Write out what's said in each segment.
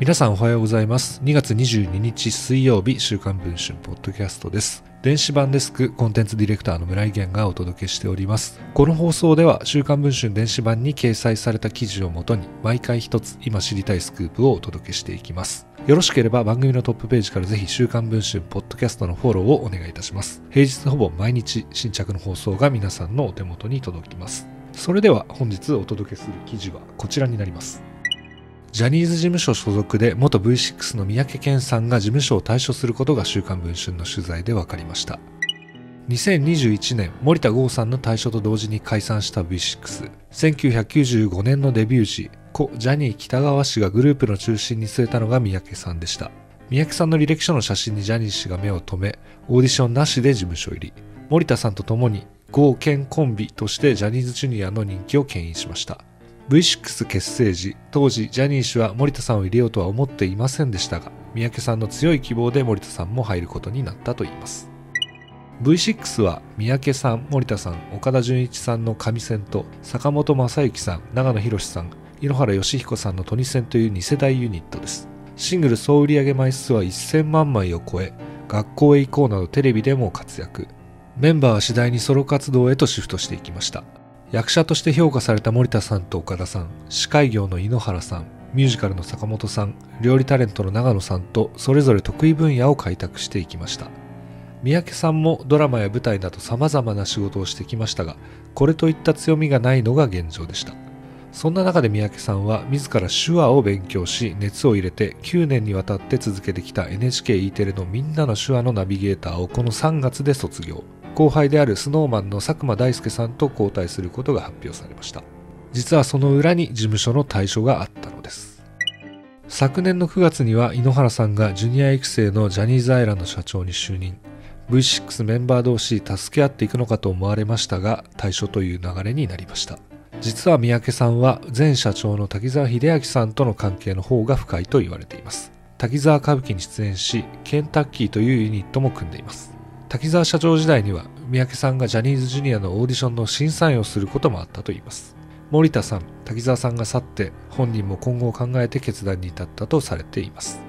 皆さんおはようございます。2月22日水曜日週刊文春ポッドキャストです。電子版デスクコンテンツディレクターの村井源がお届けしております。この放送では週刊文春電子版に掲載された記事をもとに毎回一つ今知りたいスクープをお届けしていきます。よろしければ番組のトップページからぜひ週刊文春ポッドキャストのフォローをお願いいたします。平日ほぼ毎日新着の放送が皆さんのお手元に届きます。それでは本日お届けする記事はこちらになります。ジャニーズ事務所所属で元 V6 の三宅健さんが事務所を退所することが週刊文春の取材で分かりました。2021年森田剛さんの退所と同時に解散した V61995 年のデビュー時故ジャニー喜多川氏がグループの中心に据えたのが三宅さんでした。三宅さんの履歴書の写真にジャニー氏が目を留めオーディションなしで事務所入り。森田さんと共に合憲コンビとしてジャニーズジュニアの人気を牽引しました。V6 結成時当時ジャニー氏は森田さんを入れようとは思っていませんでしたが三宅さんの強い希望で森田さんも入ることになったといいます。V6 は三宅さん森田さん岡田准一さんの上線と坂本正幸さん長野博さん井ノ原快彦さんのトニセンという2世代ユニットです。シングル総売上枚数は1000万枚を超え学校へ行こうなどテレビでも活躍。メンバーは次第にソロ活動へとシフトしていきました。役者として評価された森田さんと岡田さん司会業の井ノ原さんミュージカルの坂本さん料理タレントの長野さんとそれぞれ得意分野を開拓していきました。三宅さんもドラマや舞台など様々な仕事をしてきましたがこれといった強みがないのが現状でした。そんな中で三宅さんは自ら手話を勉強し熱を入れて9年にわたって続けてきた NHKE テレのみんなの手話のナビゲーターをこの3月で卒業。後輩である snowman の佐久間大介さんと交代することが発表されました。実はその裏に事務所の対処があったのです。昨年の9月には井ノ原さんがジュニア育成のジャニーズアイランド社長に就任。V6 メンバー同士助け合っていくのかと思われましたが対処という流れになりました。実は三宅さんは前社長の滝沢秀明さんとの関係の方が深いと言われています。滝沢歌舞伎に出演しケンタッキーというユニットも組んでいます。滝沢社長時代には三宅さんがジャニーズジュニアのオーディションの審査員をすることもあったといいます。森田さん滝沢さんが去って本人も今後を考えて決断に至ったとされています。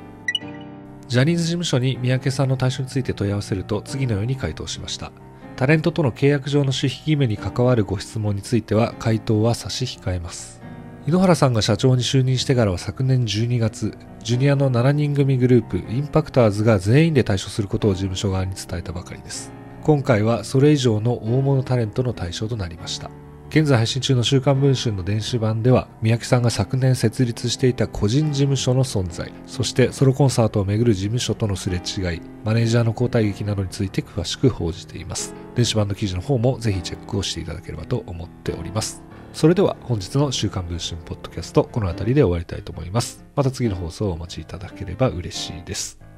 ジャニーズ事務所に三宅さんの対処について問い合わせると次のように回答しました。タレントとの契約上の守秘義務に関わるご質問については回答は差し控えます。井ノ原さんが社長に就任してからは昨年12月ジュニアの7人組グループインパクターズが全員で対処することを事務所側に伝えたばかりです。今回はそれ以上の大物タレントの対象となりました。現在配信中の週刊文春の電子版では三宅さんが昨年設立していた個人事務所の存在そしてソロコンサートをめぐる事務所とのすれ違いマネージャーの交代劇などについて詳しく報じています。電子版の記事の方もぜひチェックをしていただければと思っております。それでは本日の週刊文春ポッドキャストこの辺りで終わりたいと思います。また次の放送をお待ちいただければ嬉しいです。